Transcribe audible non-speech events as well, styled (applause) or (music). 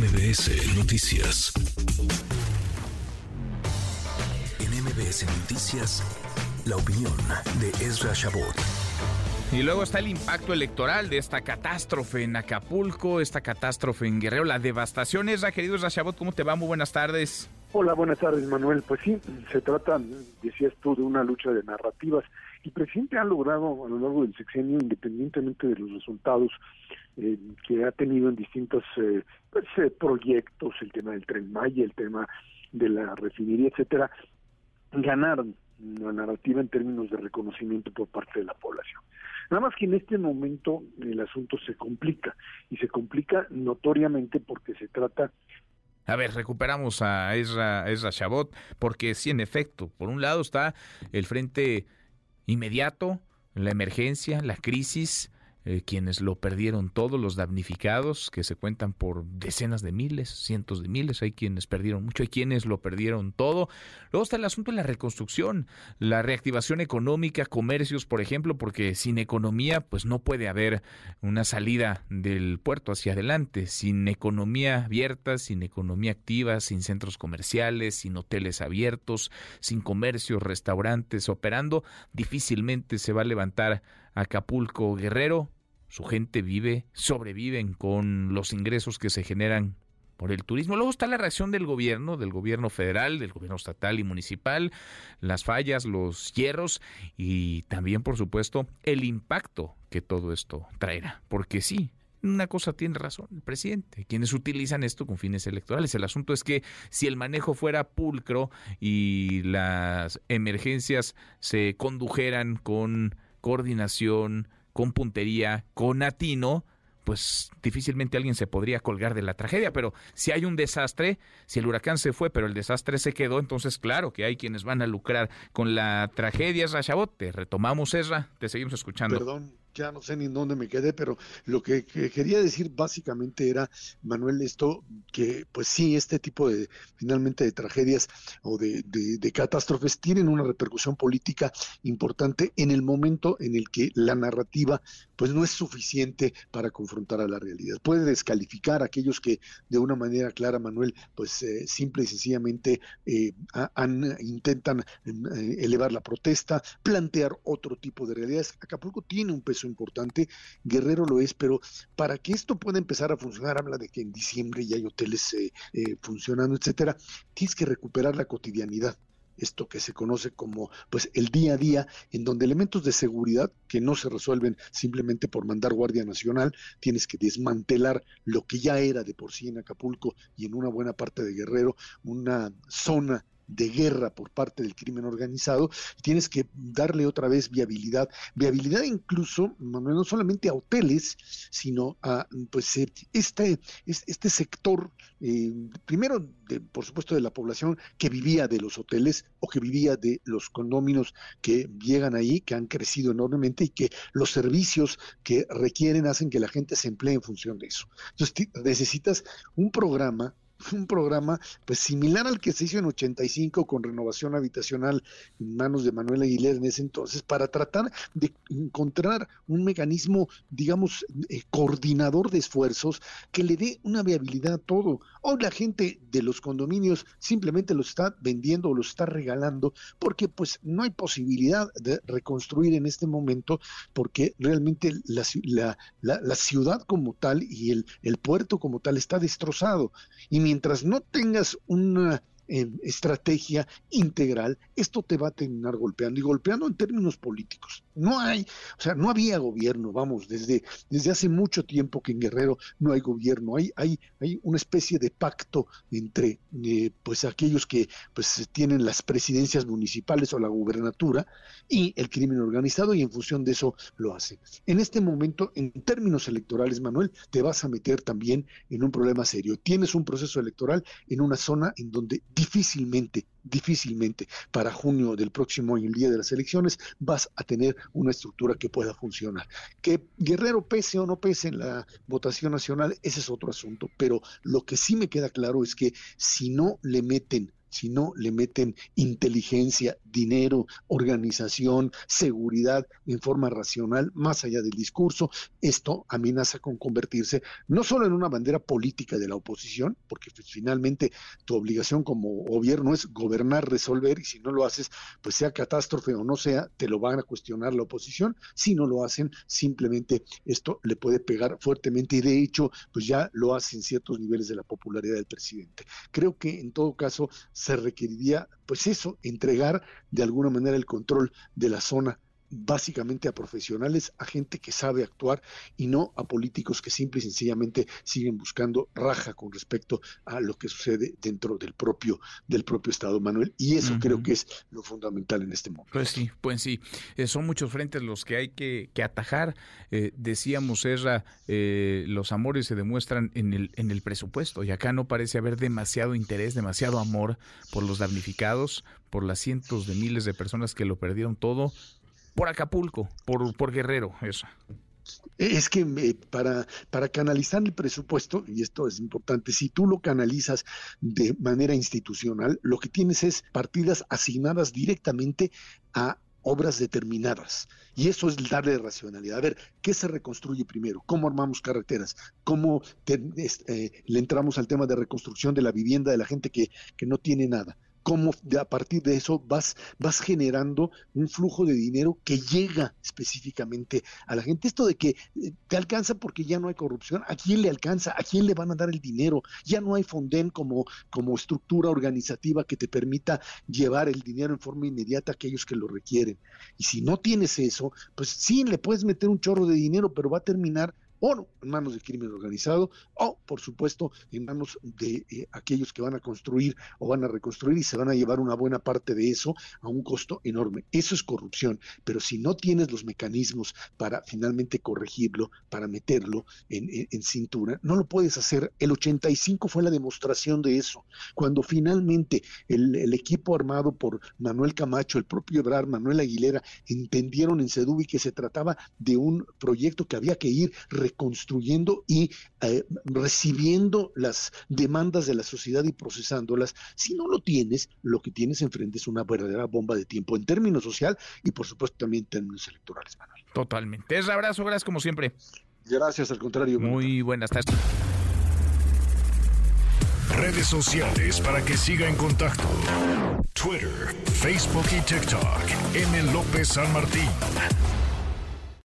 MBS Noticias. En MBS Noticias, la opinión de Ezra Shabot. Y luego está el impacto electoral de esta catástrofe en Acapulco, esta catástrofe en Guerrero, la devastación. Esra, querido Ezra Shabot, ¿cómo te va? Muy buenas tardes. Hola, buenas tardes, Manuel. Pues sí, se trata, decías tú, de una lucha de narrativas. El presidente ha logrado a lo largo del sexenio, independientemente de los resultados eh, que ha tenido en distintos eh, pues, eh, proyectos, el tema del tren Maya, el tema de la refinería, etcétera, ganar la narrativa en términos de reconocimiento por parte de la población. Nada más que en este momento el asunto se complica y se complica notoriamente porque se trata a ver, recuperamos a Ezra, Ezra Chabot, porque sí, en efecto, por un lado está el frente inmediato, la emergencia, la crisis, eh, quienes lo perdieron todos, los damnificados, que se cuentan por decenas de miles, cientos de miles, hay quienes perdieron mucho, hay quienes lo perdieron todo. Luego está el asunto de la reconstrucción, la reactivación económica, comercios, por ejemplo, porque sin economía, pues no puede haber una salida del puerto hacia adelante, sin economía abierta, sin economía activa, sin centros comerciales, sin hoteles abiertos, sin comercios, restaurantes operando, difícilmente se va a levantar Acapulco Guerrero, su gente vive, sobreviven con los ingresos que se generan por el turismo. Luego está la reacción del gobierno, del gobierno federal, del gobierno estatal y municipal, las fallas, los hierros y también, por supuesto, el impacto que todo esto traerá. Porque sí, una cosa tiene razón el presidente, quienes utilizan esto con fines electorales. El asunto es que si el manejo fuera pulcro y las emergencias se condujeran con coordinación, con puntería, con atino, pues difícilmente alguien se podría colgar de la tragedia, pero si hay un desastre, si el huracán se fue, pero el desastre se quedó, entonces claro que hay quienes van a lucrar con la tragedia. Esra Chabot, te retomamos, Esra, te seguimos escuchando. Perdón, ya no sé ni en dónde me quedé, pero lo que, quería decir básicamente era, Manuel, esto que pues sí, este tipo de finalmente de tragedias o de, de, catástrofes tienen una repercusión política importante en el momento en el que la narrativa pues no es suficiente para confrontar a la realidad. Puede descalificar a aquellos que de una manera clara, Manuel, pues eh, simple y sencillamente eh, han, intentan eh, elevar la protesta, plantear otro tipo de realidades. Acapulco tiene un peso importante, Guerrero lo es, pero para que esto pueda empezar a funcionar, habla de que en diciembre ya hay hoteles eh, eh, funcionando, etcétera, tienes que recuperar la cotidianidad esto que se conoce como pues el día a día, en donde elementos de seguridad que no se resuelven simplemente por mandar Guardia Nacional, tienes que desmantelar lo que ya era de por sí en Acapulco y en una buena parte de Guerrero, una zona de guerra por parte del crimen organizado, tienes que darle otra vez viabilidad, viabilidad incluso, no solamente a hoteles, sino a pues eh, este, este sector, eh, primero, de, por supuesto, de la población que vivía de los hoteles o que vivía de los condóminos que llegan ahí, que han crecido enormemente y que los servicios que requieren hacen que la gente se emplee en función de eso. Entonces necesitas un programa (laughs) un programa pues similar al que se hizo en 85 con renovación habitacional en manos de Manuel Aguilera en ese entonces para tratar de encontrar un mecanismo digamos eh, coordinador de esfuerzos que le dé una viabilidad a todo. Hoy la gente de los condominios simplemente los está vendiendo o los está regalando porque pues no hay posibilidad de reconstruir en este momento porque realmente la, la, la, ciudad como tal y el, el puerto como tal está destrozado. Y mientras no tengas una estrategia integral, esto te va a terminar golpeando y golpeando en términos políticos. No hay, o sea, no había gobierno, vamos, desde, desde hace mucho tiempo que en Guerrero no hay gobierno, hay, hay, hay una especie de pacto entre eh, pues aquellos que pues tienen las presidencias municipales o la gubernatura y el crimen organizado y en función de eso lo hacen. En este momento, en términos electorales, Manuel, te vas a meter también en un problema serio. Tienes un proceso electoral en una zona en donde difícilmente, difícilmente para junio del próximo año, el día de las elecciones, vas a tener una estructura que pueda funcionar. Que Guerrero pese o no pese en la votación nacional, ese es otro asunto, pero lo que sí me queda claro es que si no le meten si no le meten inteligencia, dinero, organización, seguridad en forma racional, más allá del discurso, esto amenaza con convertirse no solo en una bandera política de la oposición, porque finalmente tu obligación como gobierno es gobernar, resolver, y si no lo haces, pues sea catástrofe o no sea, te lo van a cuestionar la oposición. Si no lo hacen, simplemente esto le puede pegar fuertemente y de hecho, pues ya lo hacen ciertos niveles de la popularidad del presidente. Creo que en todo caso se requeriría, pues eso, entregar de alguna manera el control de la zona básicamente a profesionales, a gente que sabe actuar y no a políticos que simple y sencillamente siguen buscando raja con respecto a lo que sucede dentro del propio del propio Estado, Manuel. Y eso creo que es lo fundamental en este momento. Pues sí, pues sí. Eh, son muchos frentes los que hay que, atajar. Eh, decíamos, Erra, eh, los amores se demuestran en el, en el presupuesto y acá no parece haber demasiado interés, demasiado amor por los damnificados, por las cientos de miles de personas que lo perdieron todo por Acapulco, por, por Guerrero, eso. Es que eh, para, para canalizar el presupuesto, y esto es importante, si tú lo canalizas de manera institucional, lo que tienes es partidas asignadas directamente a obras determinadas. Y eso es darle racionalidad. A ver, ¿qué se reconstruye primero? ¿Cómo armamos carreteras? ¿Cómo eh, le entramos al tema de reconstrucción de la vivienda de la gente que, que no tiene nada? Cómo a partir de eso vas, vas generando un flujo de dinero que llega específicamente a la gente. Esto de que eh, te alcanza porque ya no hay corrupción, ¿a quién le alcanza? ¿A quién le van a dar el dinero? Ya no hay Fonden como, como estructura organizativa que te permita llevar el dinero en forma inmediata a aquellos que lo requieren. Y si no tienes eso, pues sí, le puedes meter un chorro de dinero, pero va a terminar o en manos del crimen organizado, o por supuesto en manos de eh, aquellos que van a construir o van a reconstruir y se van a llevar una buena parte de eso a un costo enorme. Eso es corrupción, pero si no tienes los mecanismos para finalmente corregirlo, para meterlo en, cintura, no lo puedes hacer. El 85 fue la demostración de eso, cuando finalmente el, el equipo armado por Manuel Camacho, el propio Ebrard, Manuel Aguilera, entendieron en Sedubi que se trataba de un proyecto que había que ir construyendo y eh, recibiendo las demandas de la sociedad y procesándolas. Si no lo tienes, lo que tienes enfrente es una verdadera bomba de tiempo en términos social y por supuesto también en términos electorales, Manuel. Totalmente. Es abrazo, gracias como siempre. Gracias, al contrario. Muy buenas tardes. Redes sociales para que siga en contacto: Twitter, Facebook y TikTok. M. López San Martín.